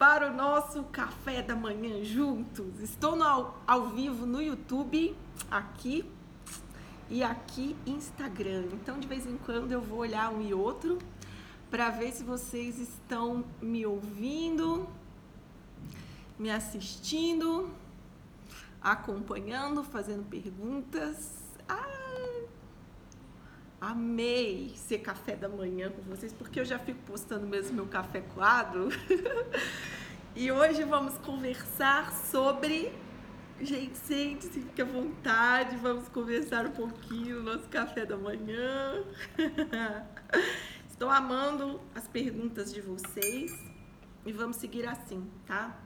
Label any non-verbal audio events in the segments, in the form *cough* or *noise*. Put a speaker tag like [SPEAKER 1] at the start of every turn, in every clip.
[SPEAKER 1] para o nosso café da manhã juntos. Estou no, ao, ao vivo no YouTube, aqui e aqui Instagram. Então, de vez em quando eu vou olhar um e outro para ver se vocês estão me ouvindo, me assistindo, acompanhando, fazendo perguntas. Ah, amei ser café da manhã com vocês, porque eu já fico postando mesmo meu café coado. *laughs* e hoje vamos conversar sobre. Gente, gente, se fique à vontade, vamos conversar um pouquinho no nosso café da manhã. *laughs* Estou amando as perguntas de vocês e vamos seguir assim, tá?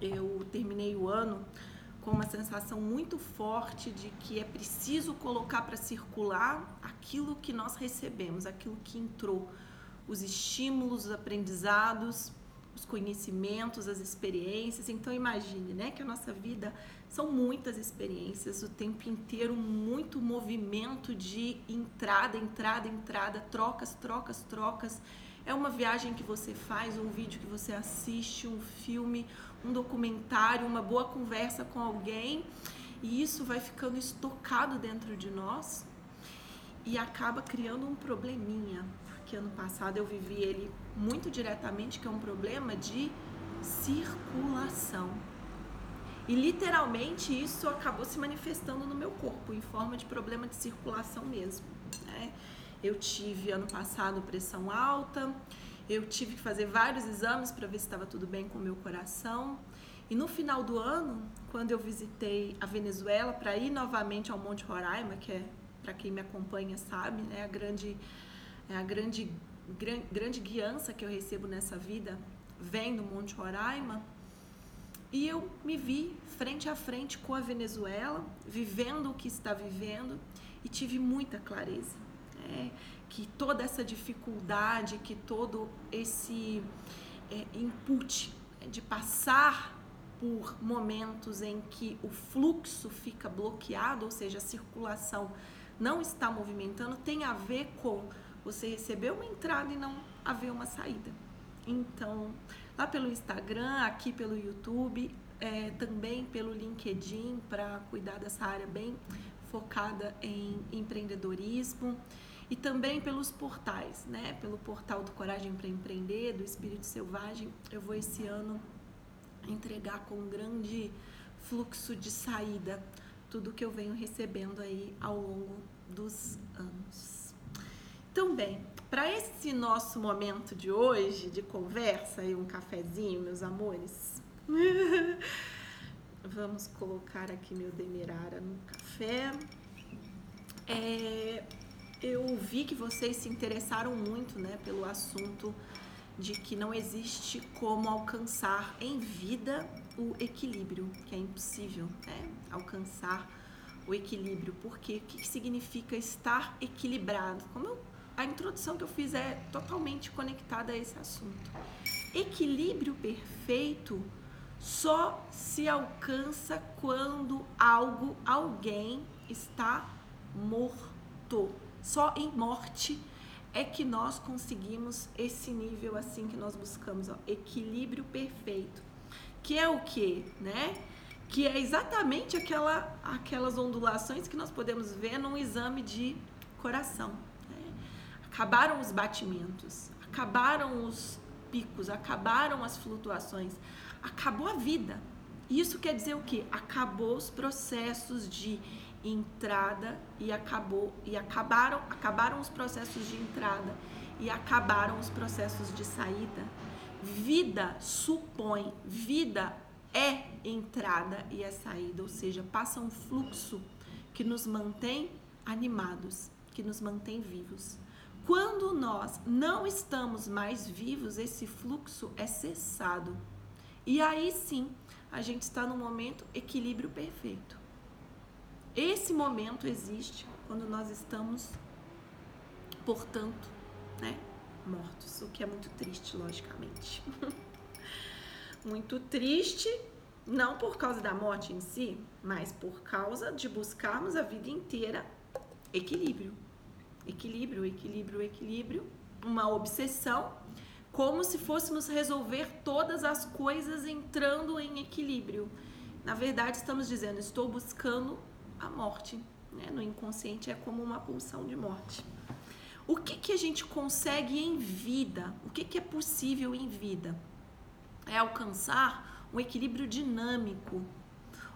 [SPEAKER 1] Eu terminei o ano com uma sensação muito forte de que é preciso colocar para circular aquilo que nós recebemos, aquilo que entrou, os estímulos, os aprendizados, os conhecimentos, as experiências. Então imagine, né, que a nossa vida são muitas experiências, o tempo inteiro muito movimento de entrada, entrada, entrada, trocas, trocas, trocas. É uma viagem que você faz, um vídeo que você assiste, um filme, um documentário, uma boa conversa com alguém, e isso vai ficando estocado dentro de nós e acaba criando um probleminha. Porque ano passado eu vivi ele muito diretamente, que é um problema de circulação. E literalmente isso acabou se manifestando no meu corpo, em forma de problema de circulação mesmo. Né? Eu tive ano passado pressão alta, eu tive que fazer vários exames para ver se estava tudo bem com o meu coração. E no final do ano, quando eu visitei a Venezuela para ir novamente ao Monte Roraima, que é para quem me acompanha sabe, né, a grande é a grande gran, grande guiança que eu recebo nessa vida vem do Monte Roraima. E eu me vi frente a frente com a Venezuela, vivendo o que está vivendo e tive muita clareza. Né? que toda essa dificuldade, que todo esse é, input de passar por momentos em que o fluxo fica bloqueado, ou seja, a circulação não está movimentando, tem a ver com você receber uma entrada e não haver uma saída. Então, lá pelo Instagram, aqui pelo YouTube, é, também pelo LinkedIn, para cuidar dessa área bem focada em empreendedorismo e também pelos portais, né? Pelo portal do Coragem para Empreender, do Espírito Selvagem, eu vou esse ano entregar com um grande fluxo de saída tudo que eu venho recebendo aí ao longo dos anos. Então, bem, para esse nosso momento de hoje de conversa e um cafezinho, meus amores, *laughs* vamos colocar aqui meu demerara no café. É, eu vi que vocês se interessaram muito, né, pelo assunto de que não existe como alcançar em vida o equilíbrio, que é impossível, né, alcançar o equilíbrio. Porque o que significa estar equilibrado? Como eu, a introdução que eu fiz é totalmente conectada a esse assunto. Equilíbrio perfeito só se alcança quando algo, alguém está morto só em morte é que nós conseguimos esse nível assim que nós buscamos, ó, equilíbrio perfeito. Que é o que, né? Que é exatamente aquela, aquelas ondulações que nós podemos ver num exame de coração. Né? Acabaram os batimentos, acabaram os picos, acabaram as flutuações, acabou a vida. Isso quer dizer o que? Acabou os processos de entrada e acabou e acabaram acabaram os processos de entrada e acabaram os processos de saída. Vida supõe, vida é entrada e é saída, ou seja, passa um fluxo que nos mantém animados, que nos mantém vivos. Quando nós não estamos mais vivos, esse fluxo é cessado. E aí sim, a gente está no momento equilíbrio perfeito. Esse momento existe quando nós estamos, portanto, né, mortos, o que é muito triste, logicamente. *laughs* muito triste, não por causa da morte em si, mas por causa de buscarmos a vida inteira equilíbrio. Equilíbrio, equilíbrio, equilíbrio, uma obsessão como se fôssemos resolver todas as coisas entrando em equilíbrio. Na verdade, estamos dizendo, estou buscando a morte. Né? No inconsciente é como uma pulsão de morte. O que, que a gente consegue em vida? O que, que é possível em vida? É alcançar um equilíbrio dinâmico.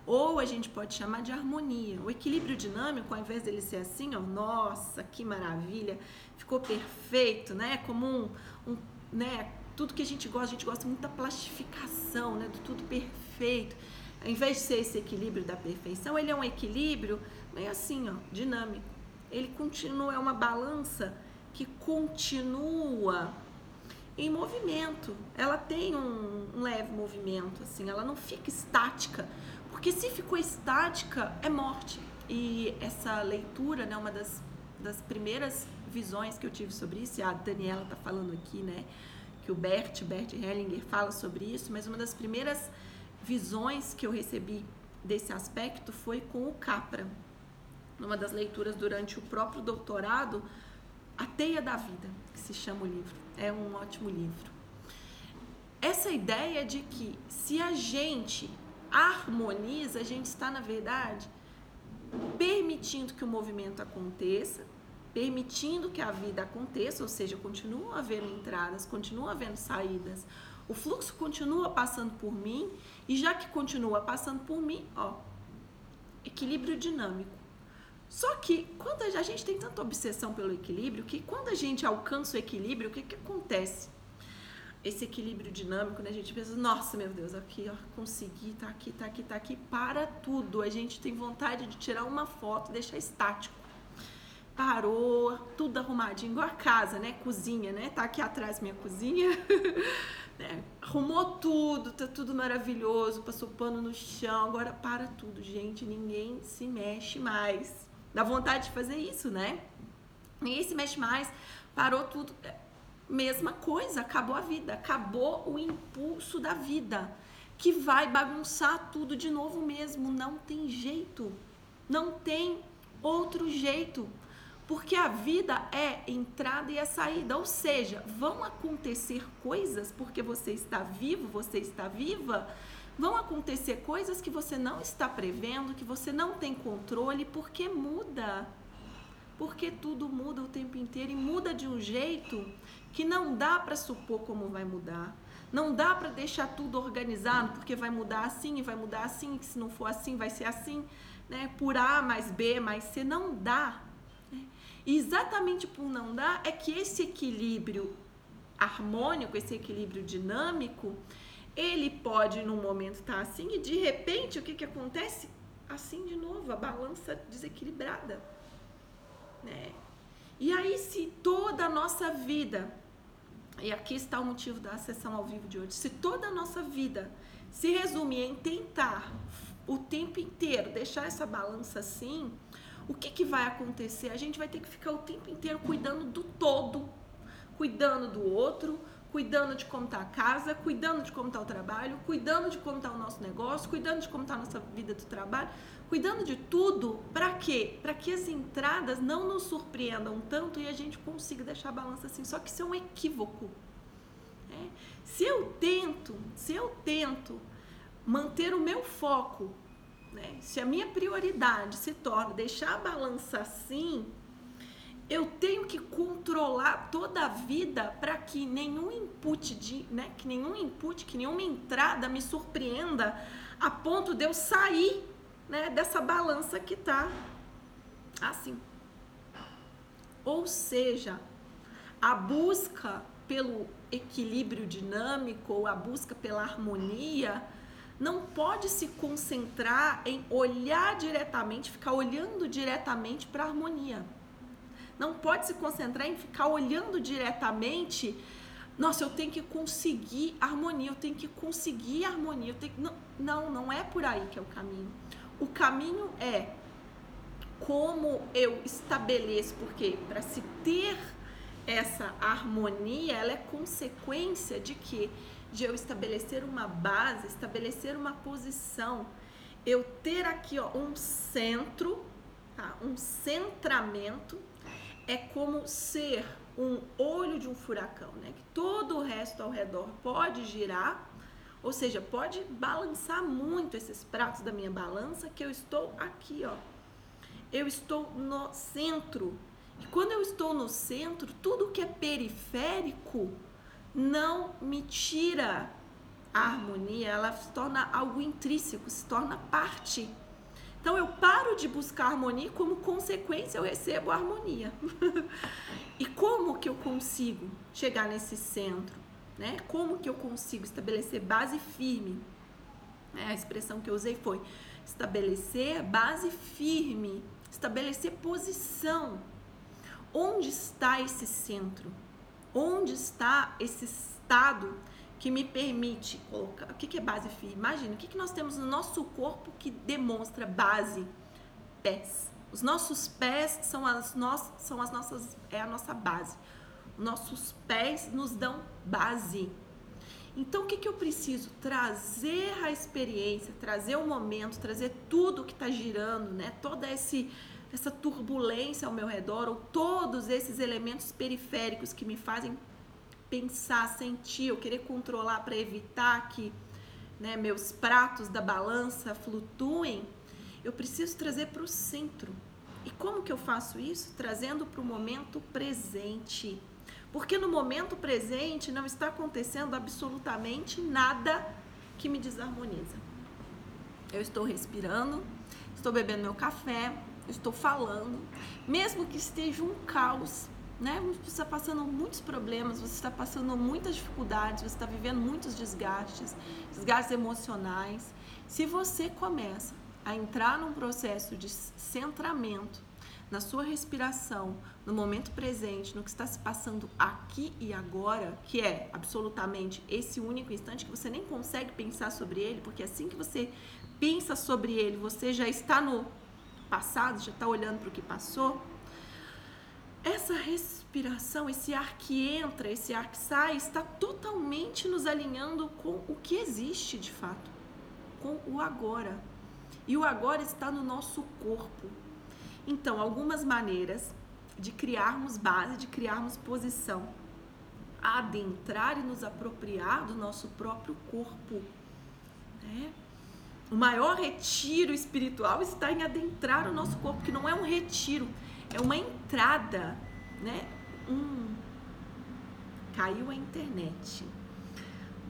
[SPEAKER 1] Ou a gente pode chamar de harmonia. O equilíbrio dinâmico, ao invés dele ser assim, ó, nossa, que maravilha, ficou perfeito, né? Como um, um né? Tudo que a gente gosta, a gente gosta muito da plastificação, né? Do tudo perfeito. Ao invés de ser esse equilíbrio da perfeição, ele é um equilíbrio meio assim, ó, dinâmico. Ele continua, é uma balança que continua em movimento. Ela tem um, um leve movimento, assim, ela não fica estática. Porque se ficou estática, é morte. E essa leitura, né, uma das, das primeiras visões que eu tive sobre isso, e a Daniela tá falando aqui, né, que o Bert, Bert Hellinger fala sobre isso, mas uma das primeiras visões que eu recebi desse aspecto foi com o Capra. Numa das leituras durante o próprio doutorado, A Teia da Vida, que se chama o livro. É um ótimo livro. Essa ideia de que se a gente harmoniza, a gente está, na verdade, permitindo que o movimento aconteça, permitindo que a vida aconteça, ou seja, continua havendo entradas, continua havendo saídas, o fluxo continua passando por mim e já que continua passando por mim, ó, equilíbrio dinâmico. Só que quando a gente tem tanta obsessão pelo equilíbrio, que quando a gente alcança o equilíbrio, o que, que acontece? Esse equilíbrio dinâmico, né? A gente pensa, nossa, meu Deus, aqui, ó, consegui, tá aqui, tá aqui, tá aqui, para tudo. A gente tem vontade de tirar uma foto, deixar estático. Parou, tudo arrumadinho, igual a casa, né? Cozinha, né? Tá aqui atrás minha cozinha. *laughs* né? Arrumou tudo, tá tudo maravilhoso, passou pano no chão, agora para tudo, gente, ninguém se mexe mais. Dá vontade de fazer isso, né? Ninguém se mexe mais, parou tudo. É, mesma coisa, acabou a vida, acabou o impulso da vida, que vai bagunçar tudo de novo mesmo. Não tem jeito, não tem outro jeito porque a vida é entrada e é saída, ou seja, vão acontecer coisas porque você está vivo, você está viva, vão acontecer coisas que você não está prevendo, que você não tem controle, porque muda. Porque tudo muda o tempo inteiro e muda de um jeito que não dá para supor como vai mudar. Não dá para deixar tudo organizado, porque vai mudar assim e vai mudar assim, que se não for assim vai ser assim, né? Por A mais B mais C não dá. E exatamente por não dar é que esse equilíbrio harmônico, esse equilíbrio dinâmico, ele pode num momento estar tá assim e de repente o que, que acontece? Assim de novo, a balança desequilibrada. Né? E aí, se toda a nossa vida, e aqui está o motivo da sessão ao vivo de hoje, se toda a nossa vida se resume em tentar o tempo inteiro deixar essa balança assim, o que, que vai acontecer? A gente vai ter que ficar o tempo inteiro cuidando do todo, cuidando do outro, cuidando de como está a casa, cuidando de como está o trabalho, cuidando de como está o nosso negócio, cuidando de como está a nossa vida do trabalho, cuidando de tudo. Para quê? Para que as entradas não nos surpreendam tanto e a gente consiga deixar a balança assim. Só que isso é um equívoco. Né? Se eu tento, se eu tento manter o meu foco né? Se a minha prioridade se torna deixar a balança assim, eu tenho que controlar toda a vida para que nenhum input de, né, que nenhum input, que nenhuma entrada me surpreenda a ponto de eu sair, né, dessa balança que tá assim. Ou seja, a busca pelo equilíbrio dinâmico ou a busca pela harmonia não pode se concentrar em olhar diretamente, ficar olhando diretamente para a harmonia. Não pode se concentrar em ficar olhando diretamente. Nossa, eu tenho que conseguir harmonia, eu tenho que conseguir harmonia. Eu tenho... não, não, não é por aí que é o caminho. O caminho é como eu estabeleço, porque para se ter essa harmonia, ela é consequência de que de eu estabelecer uma base, estabelecer uma posição, eu ter aqui ó, um centro, tá? um centramento, é como ser um olho de um furacão, né? Que todo o resto ao redor pode girar, ou seja, pode balançar muito esses pratos da minha balança, que eu estou aqui, ó. Eu estou no centro. E quando eu estou no centro, tudo que é periférico não me tira a harmonia, ela se torna algo intrínseco, se torna parte. Então eu paro de buscar harmonia e como consequência eu recebo a harmonia. *laughs* e como que eu consigo chegar nesse centro? Né? Como que eu consigo estabelecer base firme? É, a expressão que eu usei foi estabelecer base firme, estabelecer posição. Onde está esse centro? Onde está esse estado que me permite colocar. O que é base firme? Imagina, o que nós temos no nosso corpo que demonstra base? Pés. Os nossos pés são as, são as nossas. é a nossa base. Nossos pés nos dão base. Então, o que, que eu preciso? Trazer a experiência, trazer o momento, trazer tudo que está girando, né? Toda esse, essa turbulência ao meu redor, ou todos esses elementos periféricos que me fazem pensar, sentir, eu querer controlar para evitar que né, meus pratos da balança flutuem, eu preciso trazer para o centro. E como que eu faço isso? Trazendo para o momento presente. Porque no momento presente não está acontecendo absolutamente nada que me desarmoniza. Eu estou respirando, estou bebendo meu café, estou falando, mesmo que esteja um caos, né? Você está passando muitos problemas, você está passando muitas dificuldades, você está vivendo muitos desgastes, desgastes emocionais. Se você começa a entrar num processo de centramento na sua respiração, no momento presente, no que está se passando aqui e agora, que é absolutamente esse único instante que você nem consegue pensar sobre ele, porque assim que você pensa sobre ele, você já está no passado, já está olhando para o que passou essa respiração, esse ar que entra, esse ar que sai, está totalmente nos alinhando com o que existe de fato, com o agora. E o agora está no nosso corpo. Então, algumas maneiras de criarmos base, de criarmos posição, adentrar e nos apropriar do nosso próprio corpo. Né? O maior retiro espiritual está em adentrar o nosso corpo, que não é um retiro, é uma entrada, né? Caiu a internet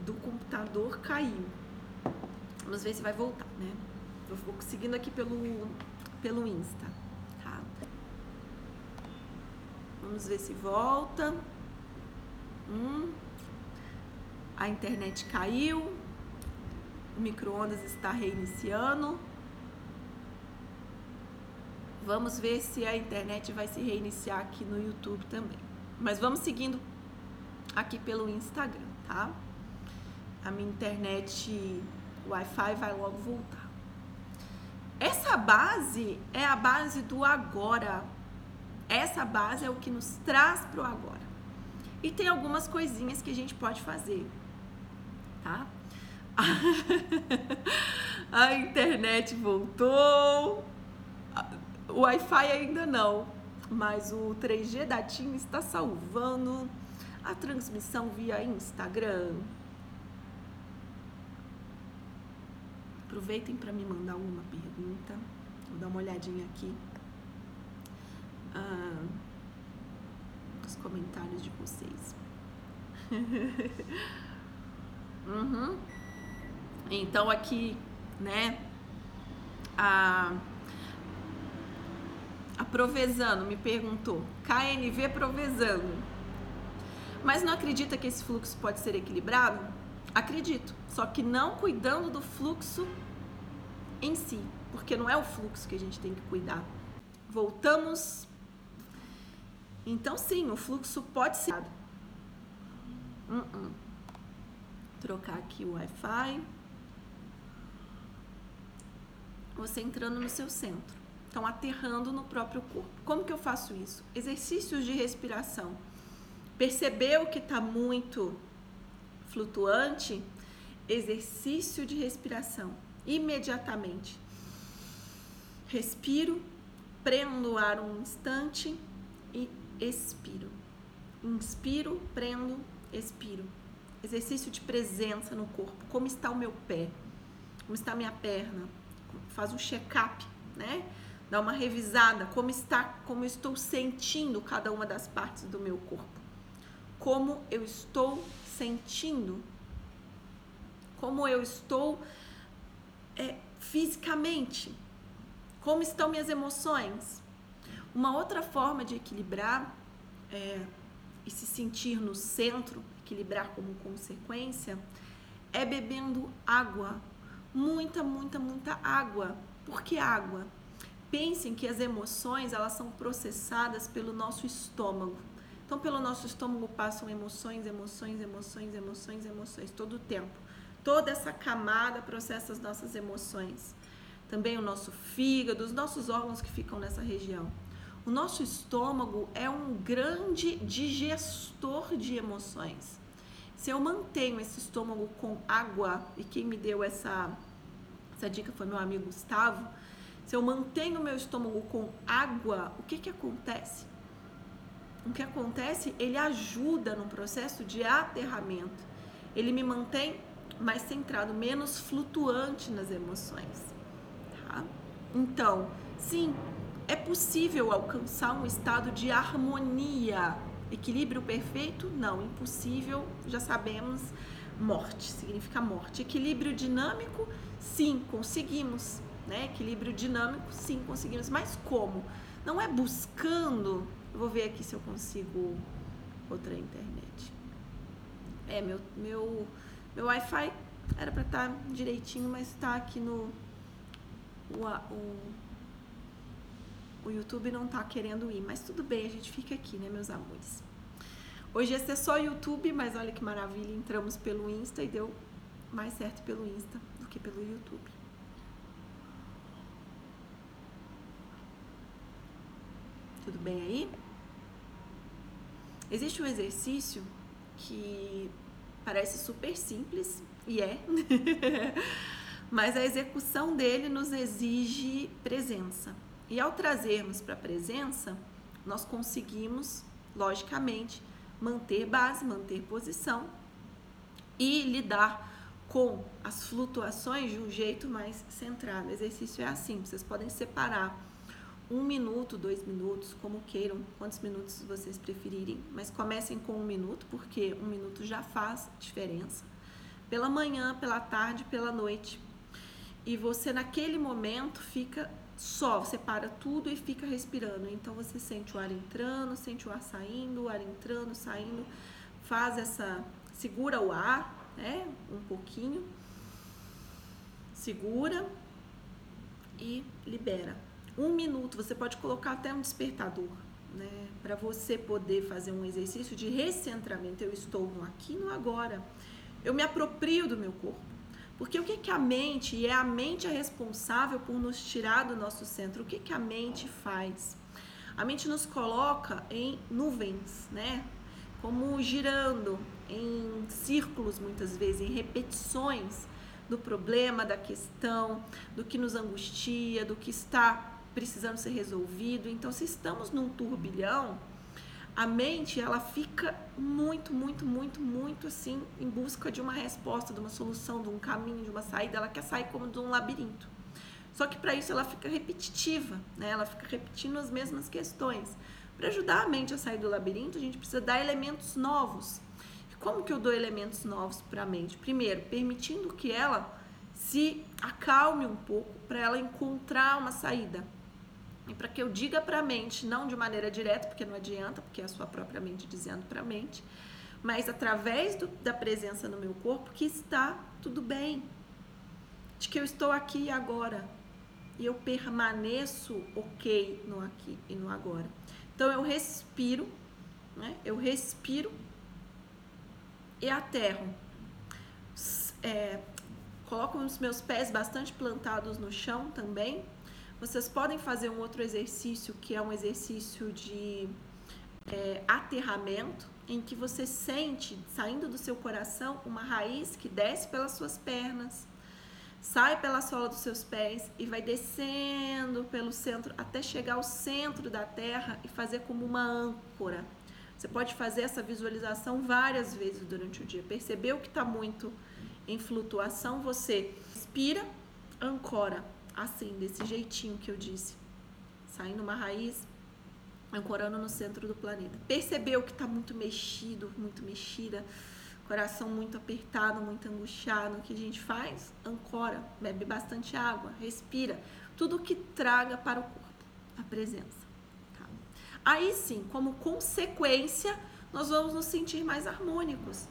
[SPEAKER 1] do computador caiu. Vamos ver se vai voltar, né? Eu vou seguindo aqui pelo pelo Insta, tá? Vamos ver se volta. Hum, a internet caiu. O micro-ondas está reiniciando. Vamos ver se a internet vai se reiniciar aqui no YouTube também. Mas vamos seguindo aqui pelo Instagram, tá? A minha internet Wi-Fi vai logo voltar. Essa base é a base do agora. Essa base é o que nos traz para o agora. E tem algumas coisinhas que a gente pode fazer, tá? *laughs* a internet voltou o Wi-Fi ainda não, mas o 3G da TIM está salvando a transmissão via Instagram. Aproveitem para me mandar uma pergunta. Vou dar uma olhadinha aqui. Ah, os comentários de vocês. *laughs* uhum. Então aqui, né? A a Provesano me perguntou, KNV Provesano. Mas não acredita que esse fluxo pode ser equilibrado? Acredito, só que não cuidando do fluxo em si, porque não é o fluxo que a gente tem que cuidar. Voltamos. Então, sim, o fluxo pode ser. Uh -uh. Trocar aqui o Wi-Fi. Você entrando no seu centro estão aterrando no próprio corpo. Como que eu faço isso? Exercícios de respiração. Percebeu que está muito flutuante? Exercício de respiração. Imediatamente. Respiro, prendo o ar um instante e expiro. Inspiro, prendo, expiro. Exercício de presença no corpo. Como está o meu pé? Como está a minha perna? Faz um check-up, né? Dá uma revisada. Como está, como estou sentindo cada uma das partes do meu corpo? Como eu estou sentindo? Como eu estou é, fisicamente? Como estão minhas emoções? Uma outra forma de equilibrar é, e se sentir no centro, equilibrar como consequência, é bebendo água. Muita, muita, muita água. Por que água? Pensem que as emoções elas são processadas pelo nosso estômago. Então, pelo nosso estômago passam emoções, emoções, emoções, emoções, emoções, todo o tempo. Toda essa camada processa as nossas emoções. Também o nosso fígado, os nossos órgãos que ficam nessa região. O nosso estômago é um grande digestor de emoções. Se eu mantenho esse estômago com água, e quem me deu essa, essa dica foi meu amigo Gustavo, se eu mantenho meu estômago com água, o que, que acontece? O que acontece? Ele ajuda no processo de aterramento. Ele me mantém mais centrado, menos flutuante nas emoções. Tá? Então, sim, é possível alcançar um estado de harmonia. Equilíbrio perfeito? Não. Impossível, já sabemos. Morte significa morte. Equilíbrio dinâmico? Sim, conseguimos. Né? Equilíbrio dinâmico? Sim, conseguimos. Mas como? Não é buscando. Eu vou ver aqui se eu consigo outra internet. É, meu, meu, meu Wi-Fi era para estar tá direitinho, mas está aqui no. O, o, o YouTube não tá querendo ir, mas tudo bem, a gente fica aqui, né, meus amores? Hoje ia ser só YouTube, mas olha que maravilha, entramos pelo Insta e deu mais certo pelo Insta do que pelo YouTube. Tudo bem aí? Existe um exercício que parece super simples e é, *laughs* mas a execução dele nos exige presença. E ao trazermos para a presença, nós conseguimos, logicamente, manter base, manter posição e lidar com as flutuações de um jeito mais centrado. O exercício é assim: vocês podem separar um minuto, dois minutos, como queiram, quantos minutos vocês preferirem, mas comecem com um minuto, porque um minuto já faz diferença. Pela manhã, pela tarde, pela noite. E você, naquele momento, fica só, você para tudo e fica respirando. Então você sente o ar entrando, sente o ar saindo, o ar entrando, saindo. Faz essa. Segura o ar, né? Um pouquinho. Segura e libera. Um minuto, você pode colocar até um despertador, né? Para você poder fazer um exercício de recentramento. Eu estou no aqui no agora. Eu me aproprio do meu corpo. Porque o que, que a mente, e é a mente a responsável por nos tirar do nosso centro, o que, que a mente faz? A mente nos coloca em nuvens, né? Como girando em círculos, muitas vezes, em repetições do problema, da questão, do que nos angustia, do que está precisando ser resolvido. Então, se estamos num turbilhão, a mente ela fica muito, muito, muito, muito assim em busca de uma resposta, de uma solução, de um caminho, de uma saída. Ela quer sair como de um labirinto. Só que para isso ela fica repetitiva, né? Ela fica repetindo as mesmas questões. Para ajudar a mente a sair do labirinto, a gente precisa dar elementos novos. E como que eu dou elementos novos para a mente? Primeiro, permitindo que ela se acalme um pouco para ela encontrar uma saída. E para que eu diga para a mente, não de maneira direta, porque não adianta, porque é a sua própria mente dizendo para a mente, mas através do, da presença no meu corpo que está tudo bem, de que eu estou aqui e agora e eu permaneço ok no aqui e no agora. Então eu respiro, né? Eu respiro e aterro. É, coloco os meus pés bastante plantados no chão também vocês podem fazer um outro exercício que é um exercício de é, aterramento, em que você sente saindo do seu coração uma raiz que desce pelas suas pernas, sai pela sola dos seus pés e vai descendo pelo centro até chegar ao centro da terra e fazer como uma âncora. Você pode fazer essa visualização várias vezes durante o dia. Percebeu que está muito em flutuação, você respira, ancora, assim, desse jeitinho que eu disse. Saindo uma raiz, ancorando no centro do planeta. Percebeu que está muito mexido, muito mexida, coração muito apertado, muito angustiado. O que a gente faz? Ancora, bebe bastante água, respira. Tudo que traga para o corpo a presença. Tá? Aí sim, como consequência, nós vamos nos sentir mais harmônicos.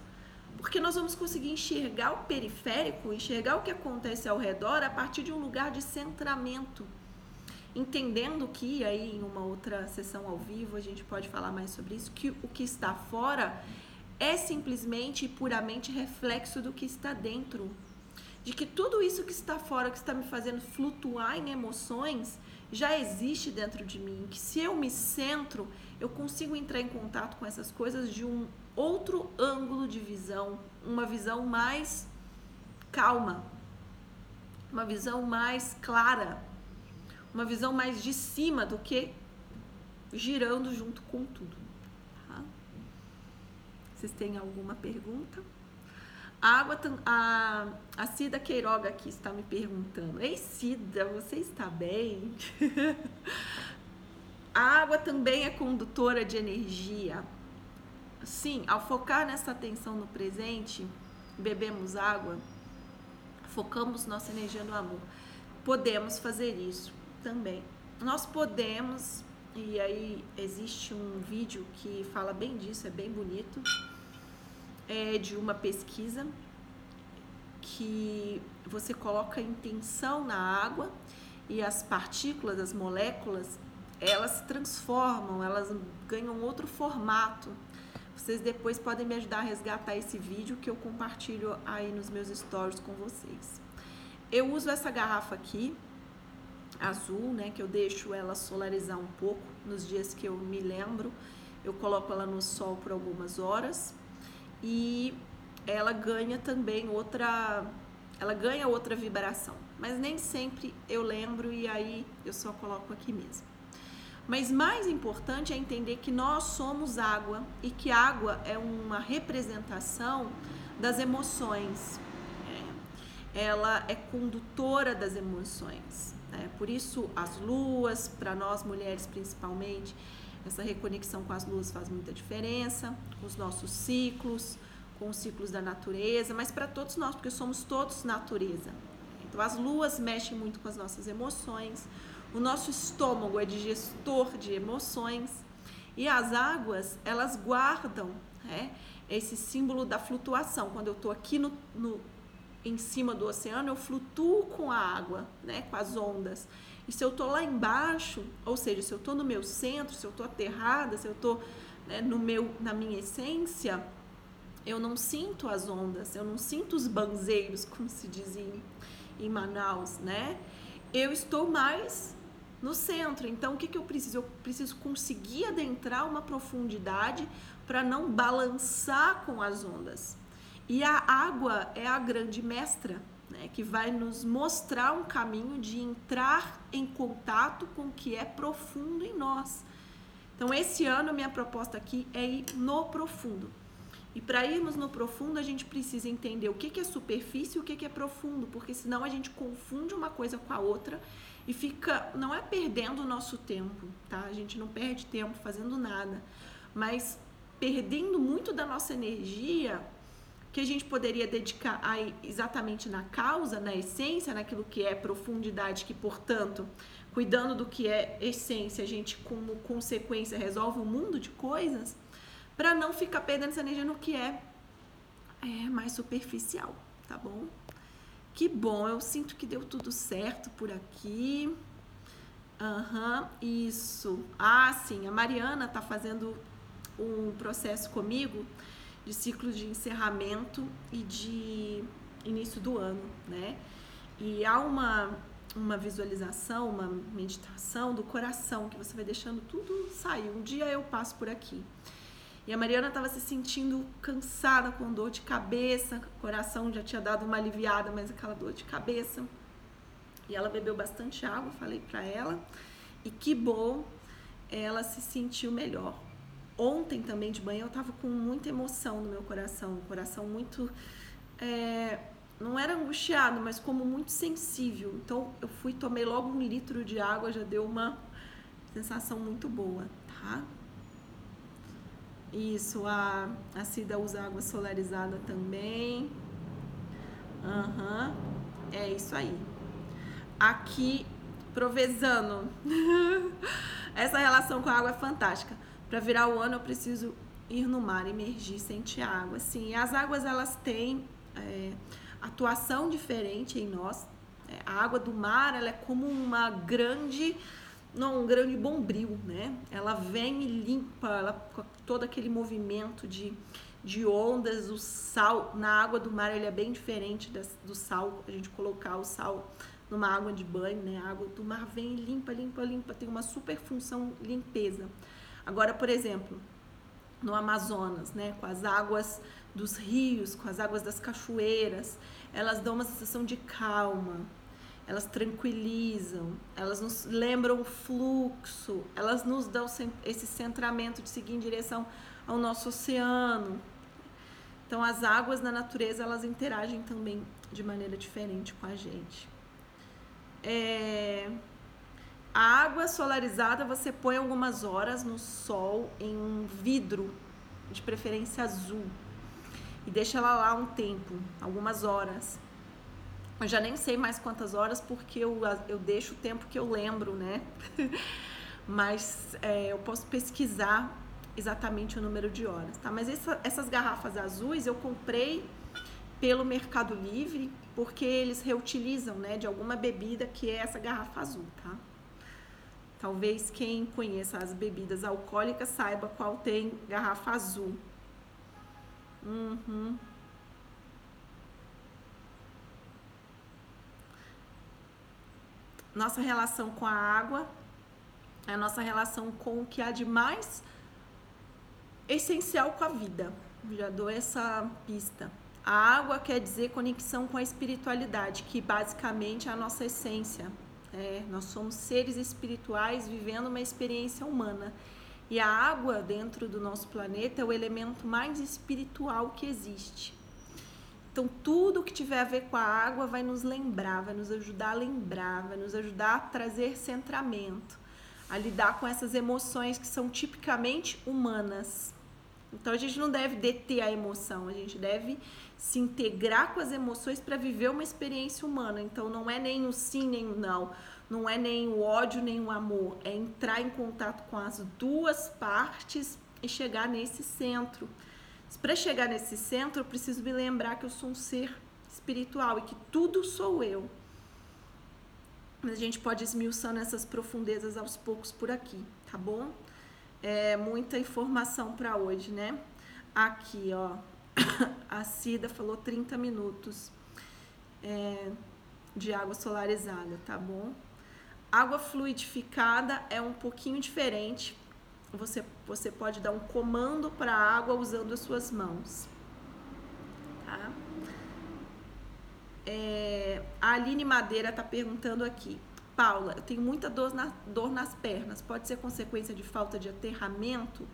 [SPEAKER 1] Porque nós vamos conseguir enxergar o periférico, enxergar o que acontece ao redor a partir de um lugar de centramento. Entendendo que aí em uma outra sessão ao vivo a gente pode falar mais sobre isso, que o que está fora é simplesmente e puramente reflexo do que está dentro. De que tudo isso que está fora, que está me fazendo flutuar em emoções, já existe dentro de mim. Que se eu me centro, eu consigo entrar em contato com essas coisas de um outro ângulo de visão, uma visão mais calma, uma visão mais clara, uma visão mais de cima do que girando junto com tudo. Tá? Vocês têm alguma pergunta? A água, a, a Cida Queiroga aqui está me perguntando. Ei, Cida, você está bem? *laughs* a água também é condutora de energia. Sim, ao focar nessa atenção no presente, bebemos água, focamos nossa energia no amor. Podemos fazer isso também. Nós podemos, e aí existe um vídeo que fala bem disso, é bem bonito, é de uma pesquisa que você coloca intenção na água e as partículas, as moléculas, elas se transformam, elas ganham outro formato. Vocês depois podem me ajudar a resgatar esse vídeo que eu compartilho aí nos meus stories com vocês. Eu uso essa garrafa aqui, azul, né, que eu deixo ela solarizar um pouco nos dias que eu me lembro. Eu coloco ela no sol por algumas horas e ela ganha também outra ela ganha outra vibração, mas nem sempre eu lembro e aí eu só coloco aqui mesmo. Mas mais importante é entender que nós somos água e que água é uma representação das emoções. É. Ela é condutora das emoções. Né? Por isso, as luas, para nós mulheres principalmente, essa reconexão com as luas faz muita diferença, os nossos ciclos, com os ciclos da natureza, mas para todos nós, porque somos todos natureza. Então, as luas mexem muito com as nossas emoções o nosso estômago é digestor de emoções e as águas, elas guardam né, esse símbolo da flutuação. Quando eu estou aqui no, no, em cima do oceano, eu flutuo com a água, né, com as ondas. E se eu estou lá embaixo, ou seja, se eu estou no meu centro, se eu estou aterrada, se eu estou né, no meu, na minha essência, eu não sinto as ondas, eu não sinto os banzeiros, *laughs* como se diz em, em Manaus, né? Eu estou mais no centro. Então, o que, que eu preciso? Eu preciso conseguir adentrar uma profundidade para não balançar com as ondas. E a água é a grande mestra, né, que vai nos mostrar um caminho de entrar em contato com o que é profundo em nós. Então, esse ano, minha proposta aqui é ir no profundo. E para irmos no profundo, a gente precisa entender o que, que é superfície e o que, que é profundo, porque senão a gente confunde uma coisa com a outra e fica, não é perdendo o nosso tempo, tá? A gente não perde tempo fazendo nada, mas perdendo muito da nossa energia que a gente poderia dedicar aí exatamente na causa, na essência, naquilo que é profundidade, que portanto, cuidando do que é essência, a gente como consequência resolve um mundo de coisas, para não ficar perdendo essa energia no que é, é mais superficial, tá bom? Que bom, eu sinto que deu tudo certo por aqui. Aham, uhum, isso. Ah, sim, a Mariana tá fazendo um processo comigo de ciclo de encerramento e de início do ano, né? E há uma, uma visualização, uma meditação do coração que você vai deixando tudo sair. Um dia eu passo por aqui. E a Mariana estava se sentindo cansada, com dor de cabeça, o coração já tinha dado uma aliviada, mas aquela dor de cabeça. E ela bebeu bastante água, falei para ela. E que bom, ela se sentiu melhor. ontem também de manhã eu tava com muita emoção no meu coração, um coração muito. É, não era angustiado, mas como muito sensível. Então eu fui, tomei logo um litro de água, já deu uma sensação muito boa, tá? Isso, a, a Cida usa água solarizada também. Uhum, é isso aí. Aqui, Provezano. *laughs* Essa relação com a água é fantástica. Para virar o ano, eu preciso ir no mar, emergir, sentir água. Sim, as águas elas têm é, atuação diferente em nós. É, a água do mar ela é como uma grande não, um grande bombril, né? Ela vem e limpa, ela, todo aquele movimento de, de ondas, o sal na água do mar ele é bem diferente das, do sal, a gente colocar o sal numa água de banho, né? A água do mar vem limpa, limpa, limpa, tem uma super função limpeza. Agora, por exemplo, no Amazonas, né, com as águas dos rios, com as águas das cachoeiras, elas dão uma sensação de calma, elas tranquilizam, elas nos lembram o fluxo, elas nos dão esse centramento de seguir em direção ao nosso oceano. Então, as águas na natureza elas interagem também de maneira diferente com a gente. É... A água solarizada você põe algumas horas no sol em um vidro, de preferência azul, e deixa ela lá um tempo, algumas horas. Eu já nem sei mais quantas horas porque eu, eu deixo o tempo que eu lembro, né? *laughs* Mas é, eu posso pesquisar exatamente o número de horas, tá? Mas essa, essas garrafas azuis eu comprei pelo Mercado Livre porque eles reutilizam, né, de alguma bebida que é essa garrafa azul, tá? Talvez quem conheça as bebidas alcoólicas saiba qual tem garrafa azul. Uhum. Nossa relação com a água é a nossa relação com o que há de mais essencial com a vida. Já dou essa pista. A água quer dizer conexão com a espiritualidade, que basicamente é a nossa essência. É, nós somos seres espirituais vivendo uma experiência humana. E a água dentro do nosso planeta é o elemento mais espiritual que existe. Então, tudo que tiver a ver com a água vai nos lembrar, vai nos ajudar a lembrar, vai nos ajudar a trazer centramento, a lidar com essas emoções que são tipicamente humanas. Então, a gente não deve deter a emoção, a gente deve se integrar com as emoções para viver uma experiência humana. Então, não é nem o sim, nem o não, não é nem o ódio, nem o amor, é entrar em contato com as duas partes e chegar nesse centro para chegar nesse centro, eu preciso me lembrar que eu sou um ser espiritual e que tudo sou eu. Mas a gente pode esmiuçando essas profundezas aos poucos por aqui, tá bom? É muita informação para hoje, né? Aqui, ó. *coughs* A Cida falou 30 minutos é, de água solarizada, tá bom? Água fluidificada é um pouquinho diferente, você, você pode dar um comando para a água usando as suas mãos. Tá? É, a Aline Madeira está perguntando aqui. Paula, eu tenho muita dor, na, dor nas pernas. Pode ser consequência de falta de aterramento?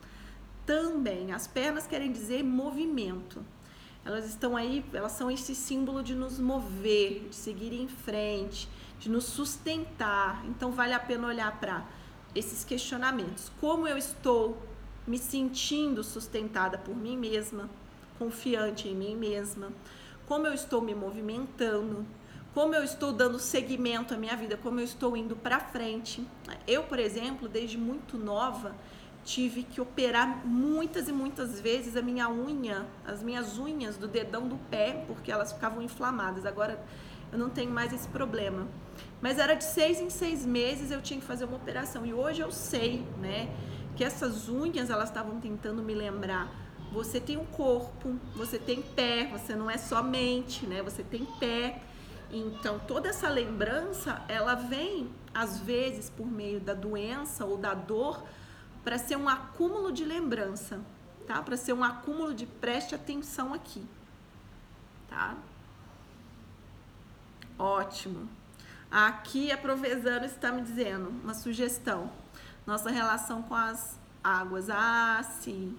[SPEAKER 1] Também. As pernas querem dizer movimento. Elas estão aí, elas são esse símbolo de nos mover, de seguir em frente, de nos sustentar. Então vale a pena olhar para esses questionamentos. Como eu estou me sentindo sustentada por mim mesma, confiante em mim mesma? Como eu estou me movimentando? Como eu estou dando seguimento à minha vida? Como eu estou indo para frente? Eu, por exemplo, desde muito nova, tive que operar muitas e muitas vezes a minha unha, as minhas unhas do dedão do pé, porque elas ficavam inflamadas. Agora eu não tenho mais esse problema. Mas era de seis em seis meses eu tinha que fazer uma operação. E hoje eu sei, né, que essas unhas elas estavam tentando me lembrar. Você tem um corpo, você tem pé, você não é só mente, né? Você tem pé. Então toda essa lembrança ela vem às vezes por meio da doença ou da dor para ser um acúmulo de lembrança, tá? Para ser um acúmulo de preste atenção aqui, tá? Ótimo. Aqui a Provezano está me dizendo uma sugestão. Nossa relação com as águas. Ah, sim.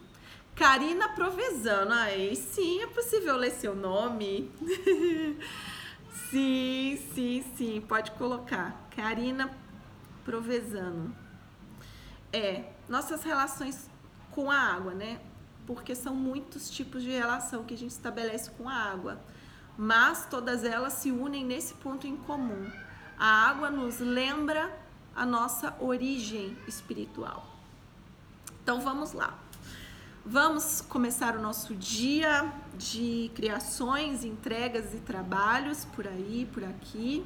[SPEAKER 1] Karina Provezano. Aí sim, é possível ler seu nome. *laughs* sim, sim, sim. Pode colocar. Karina Provezano. É, nossas relações com a água, né? Porque são muitos tipos de relação que a gente estabelece com a água. Mas todas elas se unem nesse ponto em comum. A água nos lembra a nossa origem espiritual. Então vamos lá. Vamos começar o nosso dia de criações, entregas e trabalhos por aí, por aqui.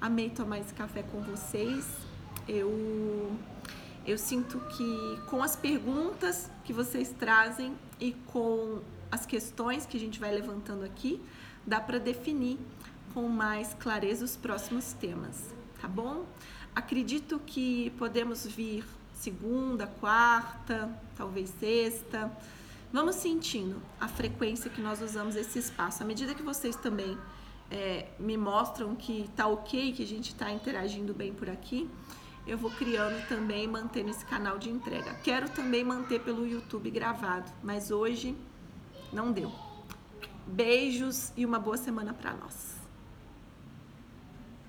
[SPEAKER 1] Amei tomar esse café com vocês. Eu eu sinto que com as perguntas que vocês trazem e com as questões que a gente vai levantando aqui, dá para definir com mais clareza os próximos temas, tá bom? Acredito que podemos vir segunda, quarta, talvez sexta. Vamos sentindo a frequência que nós usamos esse espaço. À medida que vocês também é, me mostram que tá ok, que a gente está interagindo bem por aqui, eu vou criando também mantendo esse canal de entrega. Quero também manter pelo YouTube gravado, mas hoje não deu. Beijos e uma boa semana para nós.